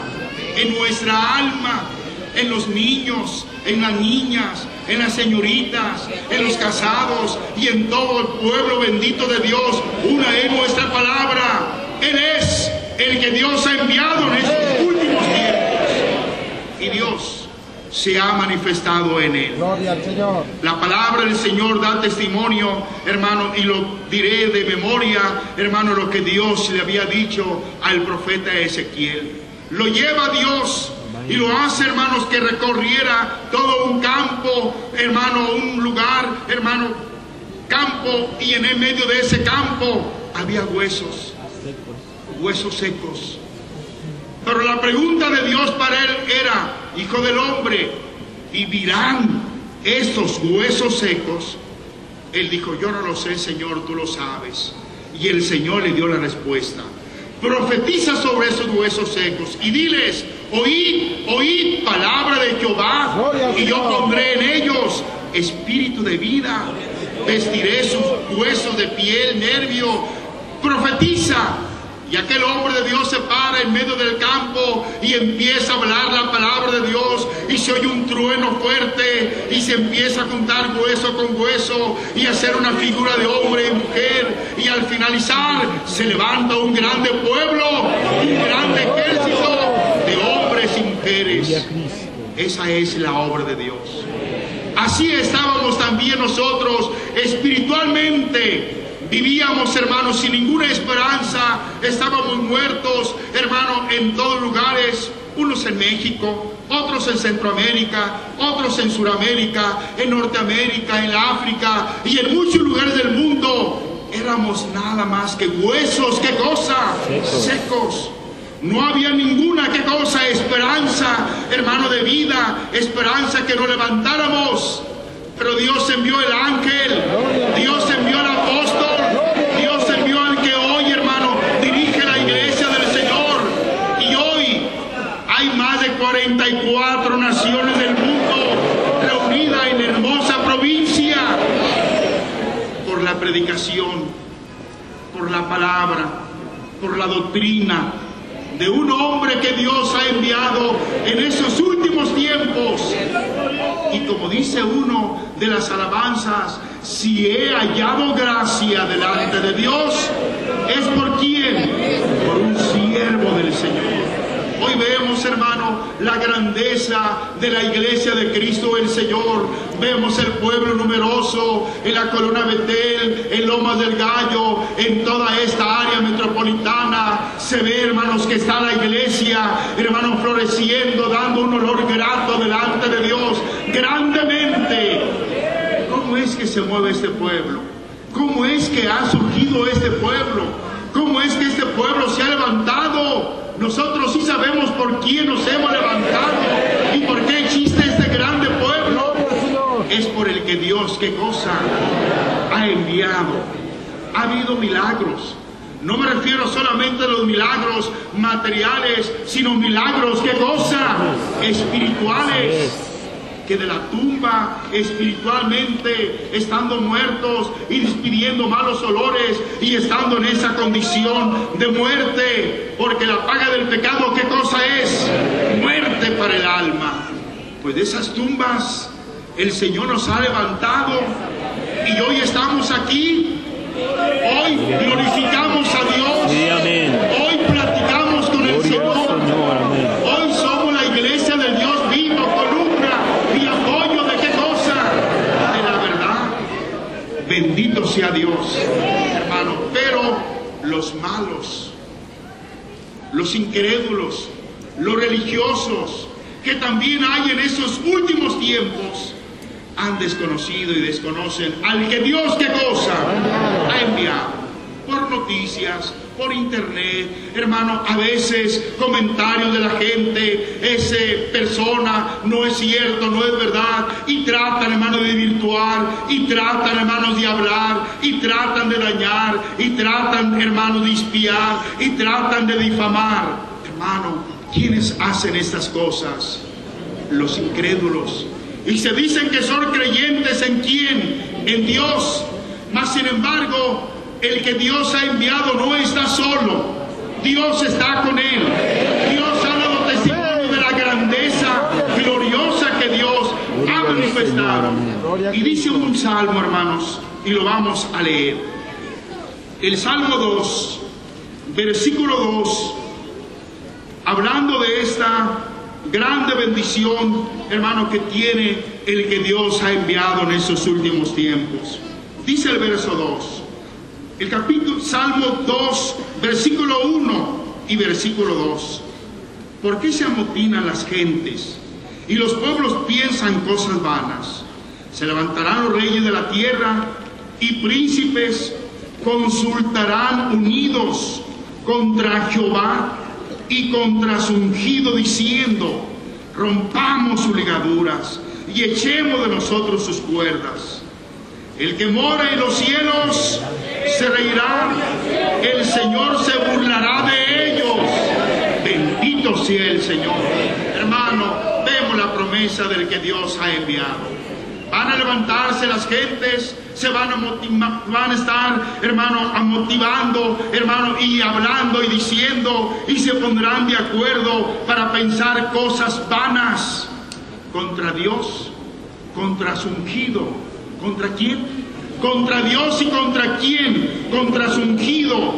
en nuestra alma, en los niños, en las niñas, en las señoritas, en los casados y en todo el pueblo bendito de Dios. Una es palabra. Él es el que Dios ha enviado en estos últimos tiempos. Y Dios se ha manifestado en él. Gloria al Señor. La palabra del Señor da testimonio, hermano, y lo diré de memoria, hermano, lo que Dios le había dicho al profeta Ezequiel. Lo lleva Dios y lo hace, hermanos, que recorriera todo un campo, hermano, un lugar, hermano, campo, y en el medio de ese campo había huesos, huesos secos. Pero la pregunta de Dios para él era, hijo del hombre, ¿vivirán estos huesos secos? Él dijo, yo no lo sé, Señor, tú lo sabes. Y el Señor le dio la respuesta. Profetiza sobre esos huesos secos y diles, oíd, oíd palabra de Jehová, y yo pondré en ellos espíritu de vida, vestiré sus huesos de piel, nervio, profetiza. Y aquel hombre de Dios se para en medio del campo y empieza a hablar la palabra de Dios y se oye un trueno fuerte y se empieza a juntar hueso con hueso y hacer una figura de hombre y mujer y al finalizar se levanta un grande pueblo, un grande ejército de hombres y mujeres. Esa es la obra de Dios. Así estábamos también nosotros espiritualmente. Vivíamos, hermanos, sin ninguna esperanza. Estábamos muertos, hermano, en todos lugares. Unos en México, otros en Centroamérica, otros en Suramérica, en Norteamérica, en África y en muchos lugares del mundo. Éramos nada más que huesos, ¿qué cosa? Secos. No había ninguna, ¿qué cosa? Esperanza, hermano de vida, esperanza que nos levantáramos. Pero Dios envió el ángel, Dios envió el apóstol, Dios envió al que hoy, hermano, dirige la iglesia del Señor. Y hoy hay más de 44 naciones del mundo reunidas en hermosa provincia por la predicación, por la palabra, por la doctrina de un hombre que Dios ha enviado en esos últimos tiempos. Y como dice uno de las alabanzas, si he hallado gracia delante de Dios, es por quién? Por un siervo del Señor. Hoy vemos, hermano, la grandeza de la iglesia de Cristo el Señor. Vemos el pueblo numeroso en la columna Betel, en Lomas del Gallo, en toda esta área metropolitana. Se ve, hermanos, que está la iglesia, hermanos, floreciendo, dando un olor grato delante de Dios, grandemente. ¿Cómo es que se mueve este pueblo? ¿Cómo es que ha surgido este pueblo? ¿Cómo es que este pueblo se ha levantado? Nosotros sí sabemos por quién nos hemos levantado y por qué existe este grande pueblo. Es por el que Dios, qué cosa, ha enviado. Ha habido milagros. No me refiero solamente a los milagros materiales, sino milagros, qué cosa, espirituales que de la tumba espiritualmente, estando muertos y despidiendo malos olores y estando en esa condición de muerte, porque la paga del pecado, ¿qué cosa es? Muerte para el alma. Pues de esas tumbas el Señor nos ha levantado y hoy estamos aquí. Hoy glorificamos a Dios. Sí, amén. Hoy platicamos con el Gloria al Señor. Señor, amén. Hoy somos la iglesia del Dios vivo, columna y apoyo de qué cosa? De la verdad. Bendito Dios, hermano. Pero los malos, los incrédulos, los religiosos, que también hay en esos últimos tiempos, han desconocido y desconocen al que Dios qué cosa ha enviado por noticias, por internet, hermano, a veces comentarios de la gente, esa persona no es cierto, no es verdad, y tratan, hermano, de virtuar, y tratan, hermanos, de hablar, y tratan de dañar, y tratan, hermano, de espiar, y tratan de difamar. Hermano, ¿quiénes hacen estas cosas? Los incrédulos. Y se dicen que son creyentes en quién? En Dios. Mas sin embargo, el que Dios ha enviado no está solo. Dios está con él. Dios ha dado testimonio de la grandeza gloriosa que Dios ha manifestado. Y dice un salmo, hermanos, y lo vamos a leer. El Salmo 2, versículo 2, hablando de esta grande bendición, hermano, que tiene el que Dios ha enviado en estos últimos tiempos. Dice el verso 2, el capítulo Salmo 2, versículo 1 y versículo 2. ¿Por qué se amotinan las gentes y los pueblos piensan cosas vanas? Se levantarán los reyes de la tierra y príncipes consultarán unidos contra Jehová y contra su ungido diciendo, rompamos sus ligaduras y echemos de nosotros sus cuerdas. El que mora en los cielos se reirá, el Señor se burlará de ellos. Bendito sea el Señor. Hermano, vemos la promesa del que Dios ha enviado. Van a levantarse las gentes, se van a, motivar, van a estar, hermano, motivando, hermano, y hablando y diciendo, y se pondrán de acuerdo para pensar cosas vanas contra Dios, contra su ungido. ¿Contra quién? Contra Dios y contra quién? Contra su ungido.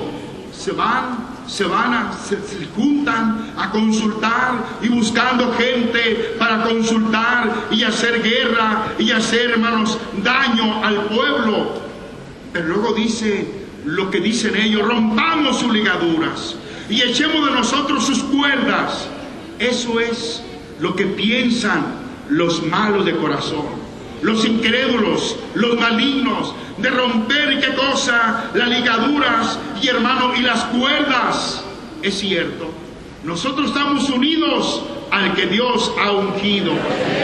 Se van se van a, se, juntan a consultar y buscando gente para consultar y hacer guerra y hacer, hermanos, daño al pueblo. Pero luego dice lo que dicen ellos, rompamos sus ligaduras y echemos de nosotros sus cuerdas. Eso es lo que piensan los malos de corazón los incrédulos, los malignos, de romper, ¿qué cosa? Las ligaduras y hermano, y las cuerdas. Es cierto, nosotros estamos unidos al que Dios ha ungido.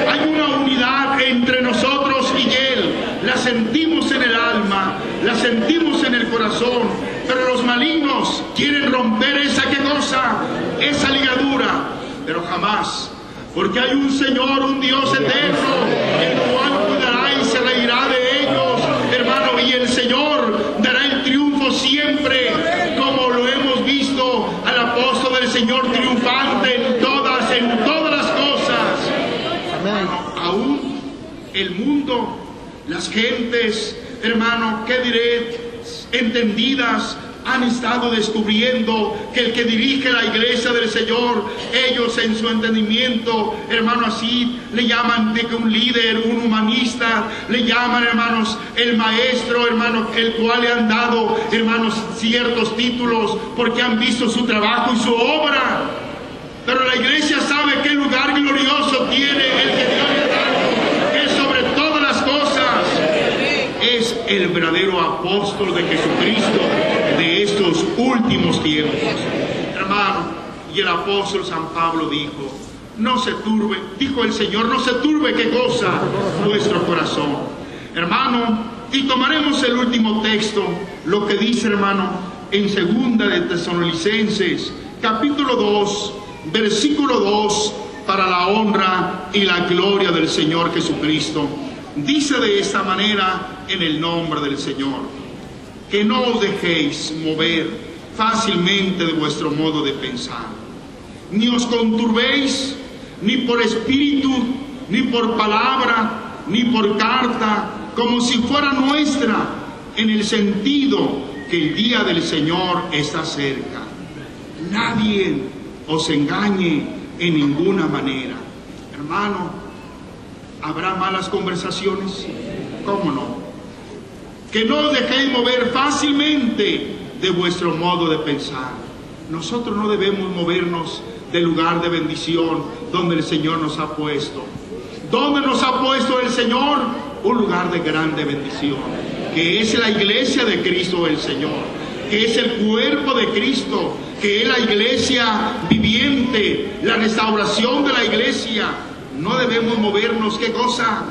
Hay una unidad entre nosotros y Él. La sentimos en el alma, la sentimos en el corazón. Pero los malignos quieren romper esa qué cosa, esa ligadura. Pero jamás porque hay un Señor, un Dios eterno, el cual cuidará y se reirá de ellos, hermano, y el Señor dará el triunfo siempre, como lo hemos visto al apóstol del Señor triunfante en todas, en todas las cosas. Hermano, aún el mundo, las gentes, hermano, ¿qué diré? Entendidas, han estado descubriendo que el que dirige la iglesia del Señor, ellos en su entendimiento, hermano, así le llaman de que un líder, un humanista, le llaman, hermanos, el maestro, hermano, el cual le han dado, hermanos, ciertos títulos porque han visto su trabajo y su obra. Pero la iglesia sabe qué lugar glorioso tiene el que Dios le ha dado, que sobre todas las cosas es el verdadero apóstol de Jesucristo últimos tiempos. Hermano, y el apóstol San Pablo dijo, no se turbe, dijo el Señor, no se turbe qué cosa vuestro corazón. Hermano, y tomaremos el último texto, lo que dice hermano en segunda de Tesalonicenses, capítulo 2, versículo 2, para la honra y la gloria del Señor Jesucristo. Dice de esta manera en el nombre del Señor que no os dejéis mover fácilmente de vuestro modo de pensar. Ni os conturbéis, ni por espíritu, ni por palabra, ni por carta, como si fuera nuestra, en el sentido que el día del Señor está cerca. Nadie os engañe en ninguna manera. Hermano, ¿habrá malas conversaciones? ¿Cómo no? que no os dejéis mover fácilmente de vuestro modo de pensar. Nosotros no debemos movernos del lugar de bendición donde el Señor nos ha puesto. ¿Dónde nos ha puesto el Señor? Un lugar de grande bendición, que es la iglesia de Cristo el Señor. que es el cuerpo de Cristo, que es la iglesia viviente, la restauración de la iglesia. No debemos movernos, ¿qué cosa?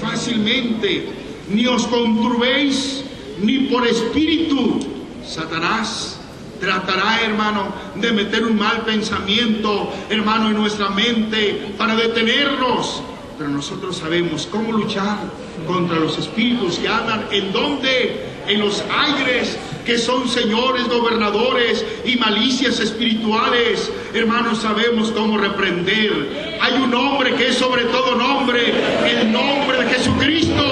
Fácilmente. Ni os conturbéis, ni por espíritu. Satanás tratará, hermano, de meter un mal pensamiento, hermano, en nuestra mente para detenernos. Pero nosotros sabemos cómo luchar contra los espíritus que andan en donde, en los aires, que son señores, gobernadores y malicias espirituales. Hermanos, sabemos cómo reprender. Hay un nombre que es sobre todo nombre, el nombre de Jesucristo.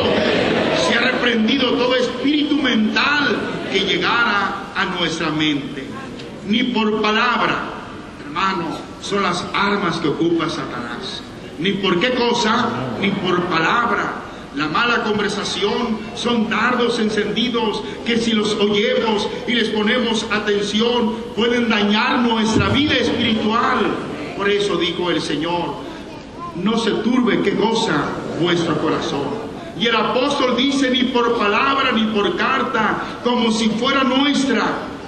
Se ha reprendido todo espíritu mental que llegara a nuestra mente. Ni por palabra, hermano, son las armas que ocupa Satanás. Ni por qué cosa, ni por palabra. La mala conversación son dardos encendidos que si los oyemos y les ponemos atención pueden dañar nuestra vida espiritual. Por eso dijo el Señor, no se turbe qué cosa vuestro corazón. Y el apóstol dice ni por palabra ni por carta, como si fuera nuestra.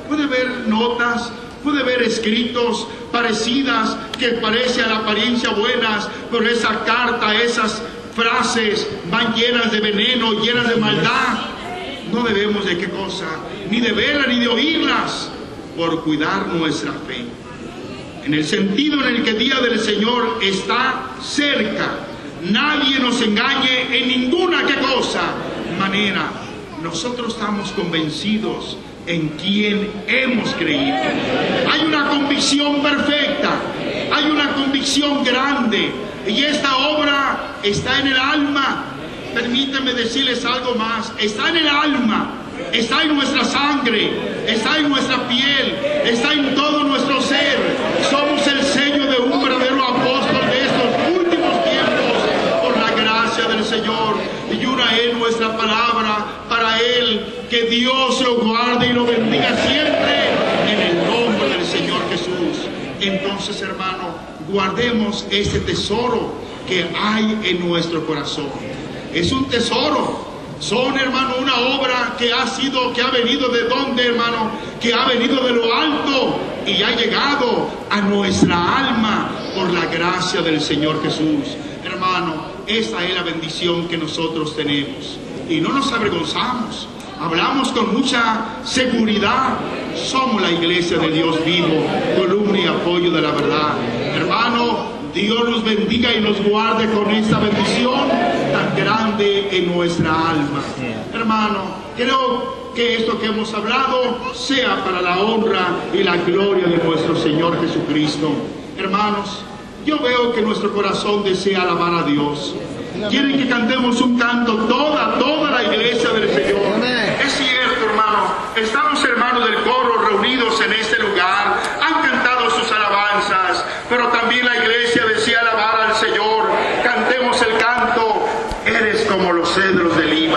Puede ver notas, puede ver escritos parecidas que parece a la apariencia buenas, pero esa carta, esas frases van llenas de veneno, llenas de maldad. No debemos de qué cosa, ni de verlas ni de oírlas, por cuidar nuestra fe. En el sentido en el que el día del Señor está cerca, nadie nos engañe en ninguna qué cosa, manera. Nosotros estamos convencidos en quien hemos creído. Hay una convicción perfecta, hay una convicción grande y esta está en el alma. Permítanme decirles algo más, está en el alma, está en nuestra sangre, está en nuestra piel, está en todo nuestro ser. Somos el sello de un verdadero apóstol de estos últimos tiempos por la gracia del Señor. Y una es nuestra palabra para Él. Que Dios lo guarde y lo bendiga siempre en el nombre del Señor Jesús. Entonces, hermano, guardemos ese tesoro que hay en nuestro corazón. Es un tesoro. Son, hermano, una obra que ha sido, que ha venido de dónde, hermano, que ha venido de lo alto y ha llegado a nuestra alma por la gracia del Señor Jesús. Hermano, esa es la bendición que nosotros tenemos. Y no nos avergonzamos. Hablamos con mucha seguridad. Somos la iglesia de Dios vivo, columna y apoyo de la verdad. Dios nos bendiga y nos guarde con esta bendición tan grande en nuestra alma. Hermano, creo que esto que hemos hablado sea para la honra y la gloria de nuestro Señor Jesucristo. Hermanos, yo veo que nuestro corazón desea alabar a Dios. Quieren que cantemos un canto toda, toda la iglesia del Señor. Es cierto, hermano. Estamos hermanos del corazón